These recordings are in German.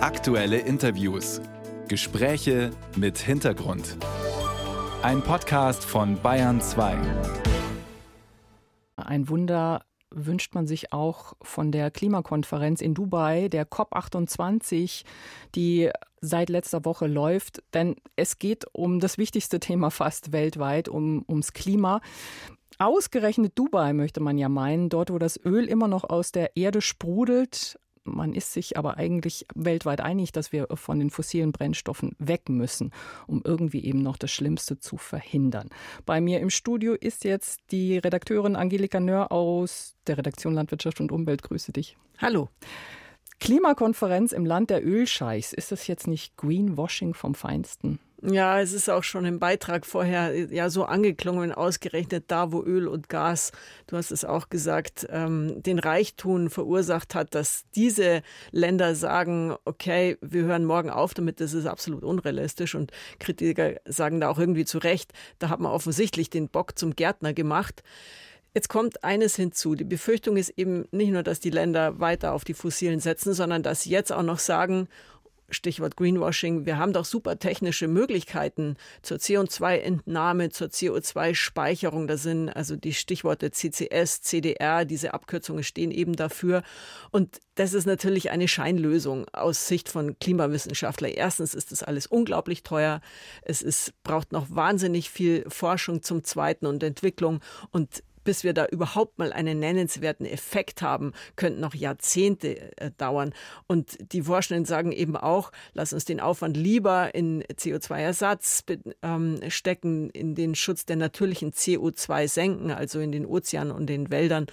Aktuelle Interviews. Gespräche mit Hintergrund. Ein Podcast von Bayern 2. Ein Wunder wünscht man sich auch von der Klimakonferenz in Dubai, der COP28, die seit letzter Woche läuft. Denn es geht um das wichtigste Thema fast weltweit, um, ums Klima. Ausgerechnet Dubai möchte man ja meinen, dort wo das Öl immer noch aus der Erde sprudelt, man ist sich aber eigentlich weltweit einig, dass wir von den fossilen Brennstoffen weg müssen, um irgendwie eben noch das Schlimmste zu verhindern. Bei mir im Studio ist jetzt die Redakteurin Angelika Nöhr aus der Redaktion Landwirtschaft und Umwelt. Grüße dich. Hallo. Klimakonferenz im Land der Ölscheichs. Ist das jetzt nicht Greenwashing vom Feinsten? Ja, es ist auch schon im Beitrag vorher ja so angeklungen, ausgerechnet da, wo Öl und Gas, du hast es auch gesagt, ähm, den Reichtum verursacht hat, dass diese Länder sagen, okay, wir hören morgen auf damit, das ist absolut unrealistisch und Kritiker sagen da auch irgendwie zu Recht, da hat man offensichtlich den Bock zum Gärtner gemacht. Jetzt kommt eines hinzu. Die Befürchtung ist eben nicht nur, dass die Länder weiter auf die Fossilen setzen, sondern dass sie jetzt auch noch sagen, Stichwort Greenwashing, wir haben doch super technische Möglichkeiten zur CO2-Entnahme, zur CO2-Speicherung. Da sind also die Stichworte CCS, CDR, diese Abkürzungen stehen eben dafür. Und das ist natürlich eine Scheinlösung aus Sicht von Klimawissenschaftlern. Erstens ist das alles unglaublich teuer. Es ist, braucht noch wahnsinnig viel Forschung zum Zweiten und Entwicklung. Und bis wir da überhaupt mal einen nennenswerten Effekt haben, könnten noch Jahrzehnte äh, dauern. Und die Forschenden sagen eben auch, lass uns den Aufwand lieber in CO2-Ersatz ähm, stecken, in den Schutz der natürlichen CO2 senken, also in den Ozeanen und den Wäldern.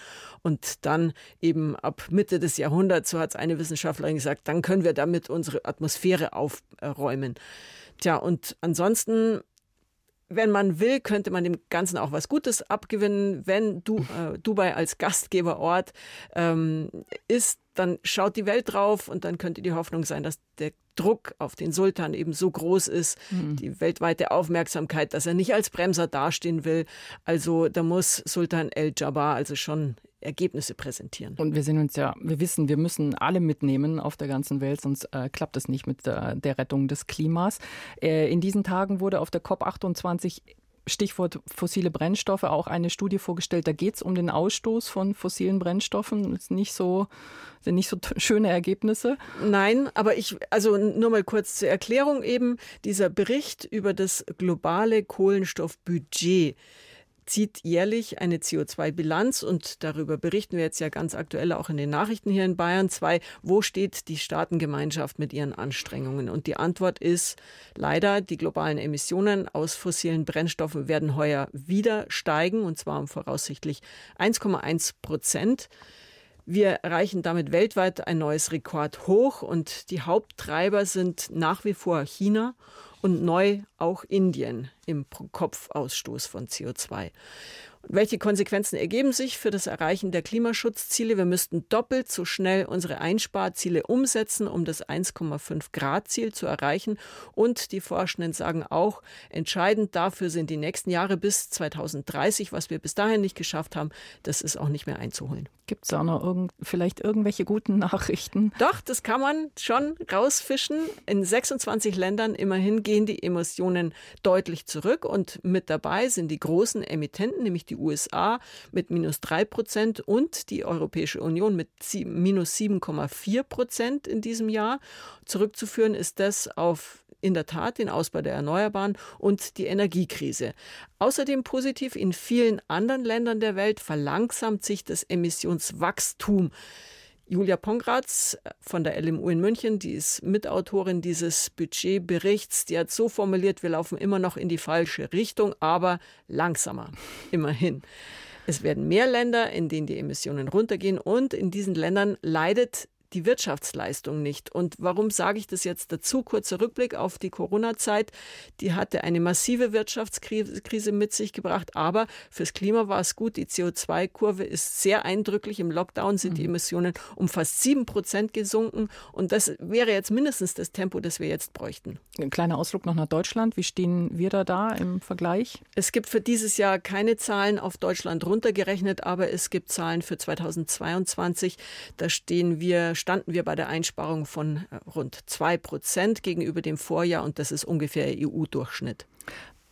Und dann eben ab Mitte des Jahrhunderts, so hat es eine Wissenschaftlerin gesagt, dann können wir damit unsere Atmosphäre aufräumen. Tja, und ansonsten wenn man will, könnte man dem Ganzen auch was Gutes abgewinnen. Wenn du, äh, Dubai als Gastgeberort ähm, ist, dann schaut die Welt drauf und dann könnte die Hoffnung sein, dass der Druck auf den Sultan eben so groß ist, mhm. die weltweite Aufmerksamkeit, dass er nicht als Bremser dastehen will. Also da muss Sultan El Jabbar also schon Ergebnisse präsentieren. Und wir sind uns ja, wir wissen, wir müssen alle mitnehmen auf der ganzen Welt, sonst äh, klappt es nicht mit der, der Rettung des Klimas. Äh, in diesen Tagen wurde auf der COP28 Stichwort fossile Brennstoffe auch eine Studie vorgestellt. Da geht es um den Ausstoß von fossilen Brennstoffen. Das ist nicht so, sind nicht so schöne Ergebnisse. Nein, aber ich, also nur mal kurz zur Erklärung eben, dieser Bericht über das globale Kohlenstoffbudget zieht jährlich eine CO2-Bilanz und darüber berichten wir jetzt ja ganz aktuell auch in den Nachrichten hier in Bayern 2. Wo steht die Staatengemeinschaft mit ihren Anstrengungen? Und die Antwort ist leider, die globalen Emissionen aus fossilen Brennstoffen werden heuer wieder steigen und zwar um voraussichtlich 1,1 Prozent. Wir erreichen damit weltweit ein neues Rekordhoch und die Haupttreiber sind nach wie vor China und neu auch Indien im Pro-Kopf-Ausstoß von CO2. Welche Konsequenzen ergeben sich für das Erreichen der Klimaschutzziele? Wir müssten doppelt so schnell unsere Einsparziele umsetzen, um das 1,5 Grad Ziel zu erreichen. Und die Forschenden sagen auch, entscheidend dafür sind die nächsten Jahre bis 2030. Was wir bis dahin nicht geschafft haben, das ist auch nicht mehr einzuholen. Gibt es auch noch irgend, vielleicht irgendwelche guten Nachrichten? Doch, das kann man schon rausfischen. In 26 Ländern immerhin gehen die Emissionen deutlich zurück und mit dabei sind die großen Emittenten, nämlich die die USA mit minus 3 Prozent und die Europäische Union mit minus 7,4 Prozent in diesem Jahr. Zurückzuführen ist das auf in der Tat den Ausbau der Erneuerbaren und die Energiekrise. Außerdem positiv in vielen anderen Ländern der Welt verlangsamt sich das Emissionswachstum. Julia Pongratz von der LMU in München, die ist Mitautorin dieses Budgetberichts, die hat so formuliert, wir laufen immer noch in die falsche Richtung, aber langsamer, immerhin. Es werden mehr Länder, in denen die Emissionen runtergehen und in diesen Ländern leidet die Wirtschaftsleistung nicht. Und warum sage ich das jetzt dazu? Kurzer Rückblick auf die Corona-Zeit. Die hatte eine massive Wirtschaftskrise mit sich gebracht, aber fürs Klima war es gut. Die CO2-Kurve ist sehr eindrücklich. Im Lockdown sind mhm. die Emissionen um fast sieben Prozent gesunken. Und das wäre jetzt mindestens das Tempo, das wir jetzt bräuchten. Ein kleiner Ausflug noch nach Deutschland. Wie stehen wir da da im Vergleich? Es gibt für dieses Jahr keine Zahlen auf Deutschland runtergerechnet, aber es gibt Zahlen für 2022. Da stehen wir standen wir bei der Einsparung von äh, rund zwei Prozent gegenüber dem Vorjahr und das ist ungefähr EU-Durchschnitt.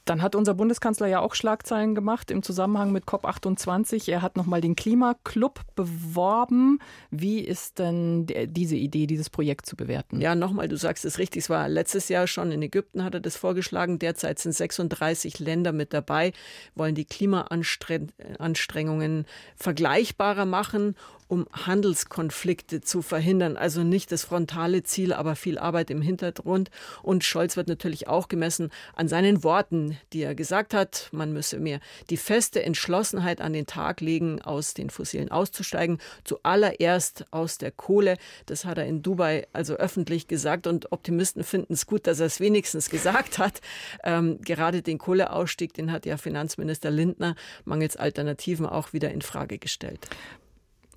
Dann hat unser Bundeskanzler ja auch Schlagzeilen gemacht im Zusammenhang mit COP28. Er hat nochmal den Klimaclub beworben. Wie ist denn diese Idee, dieses Projekt zu bewerten? Ja, nochmal, du sagst es richtig. Es war letztes Jahr schon in Ägypten, hat er das vorgeschlagen. Derzeit sind 36 Länder mit dabei, wollen die Klimaanstrengungen vergleichbarer machen um Handelskonflikte zu verhindern. Also nicht das frontale Ziel, aber viel Arbeit im Hintergrund. Und Scholz wird natürlich auch gemessen an seinen Worten, die er gesagt hat. Man müsse mehr die feste Entschlossenheit an den Tag legen, aus den Fossilen auszusteigen. Zuallererst aus der Kohle. Das hat er in Dubai also öffentlich gesagt. Und Optimisten finden es gut, dass er es wenigstens gesagt hat. Ähm, gerade den Kohleausstieg, den hat ja Finanzminister Lindner mangels Alternativen auch wieder in Frage gestellt.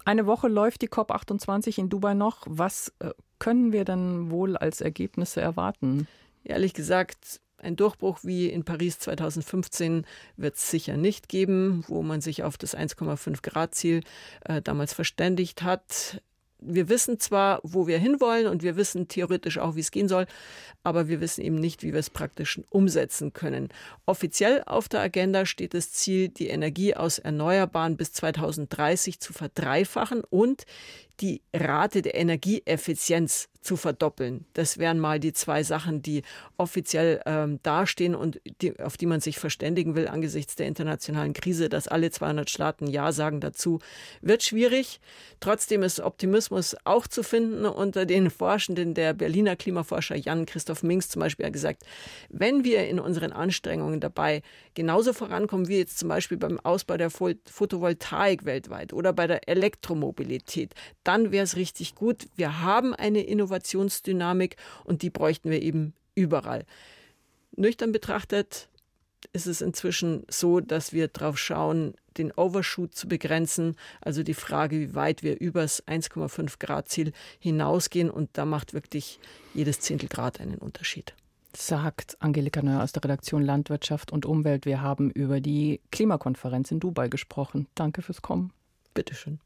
Eine Woche läuft die COP28 in Dubai noch. Was äh, können wir denn wohl als Ergebnisse erwarten? Ehrlich gesagt, ein Durchbruch wie in Paris 2015 wird es sicher nicht geben, wo man sich auf das 1,5 Grad Ziel äh, damals verständigt hat wir wissen zwar, wo wir hinwollen und wir wissen theoretisch auch, wie es gehen soll, aber wir wissen eben nicht, wie wir es praktisch umsetzen können. Offiziell auf der Agenda steht das Ziel, die Energie aus Erneuerbaren bis 2030 zu verdreifachen und die Rate der Energieeffizienz zu verdoppeln. Das wären mal die zwei Sachen, die offiziell ähm, dastehen und die, auf die man sich verständigen will angesichts der internationalen Krise, dass alle 200 Staaten Ja sagen dazu, wird schwierig. Trotzdem ist Optimismus auch zu finden unter den Forschenden. Der Berliner Klimaforscher Jan-Christoph Minks zum Beispiel hat gesagt, wenn wir in unseren Anstrengungen dabei genauso vorankommen wie jetzt zum Beispiel beim Ausbau der Photovoltaik weltweit oder bei der Elektromobilität, dann wäre es richtig gut. Wir haben eine Innovationsdynamik und die bräuchten wir eben überall. Nüchtern betrachtet ist es inzwischen so, dass wir darauf schauen, den Overshoot zu begrenzen, also die Frage, wie weit wir übers 1,5 Grad Ziel hinausgehen. Und da macht wirklich jedes Zehntel Grad einen Unterschied. Sagt Angelika Neuer aus der Redaktion Landwirtschaft und Umwelt. Wir haben über die Klimakonferenz in Dubai gesprochen. Danke fürs Kommen. Bitteschön.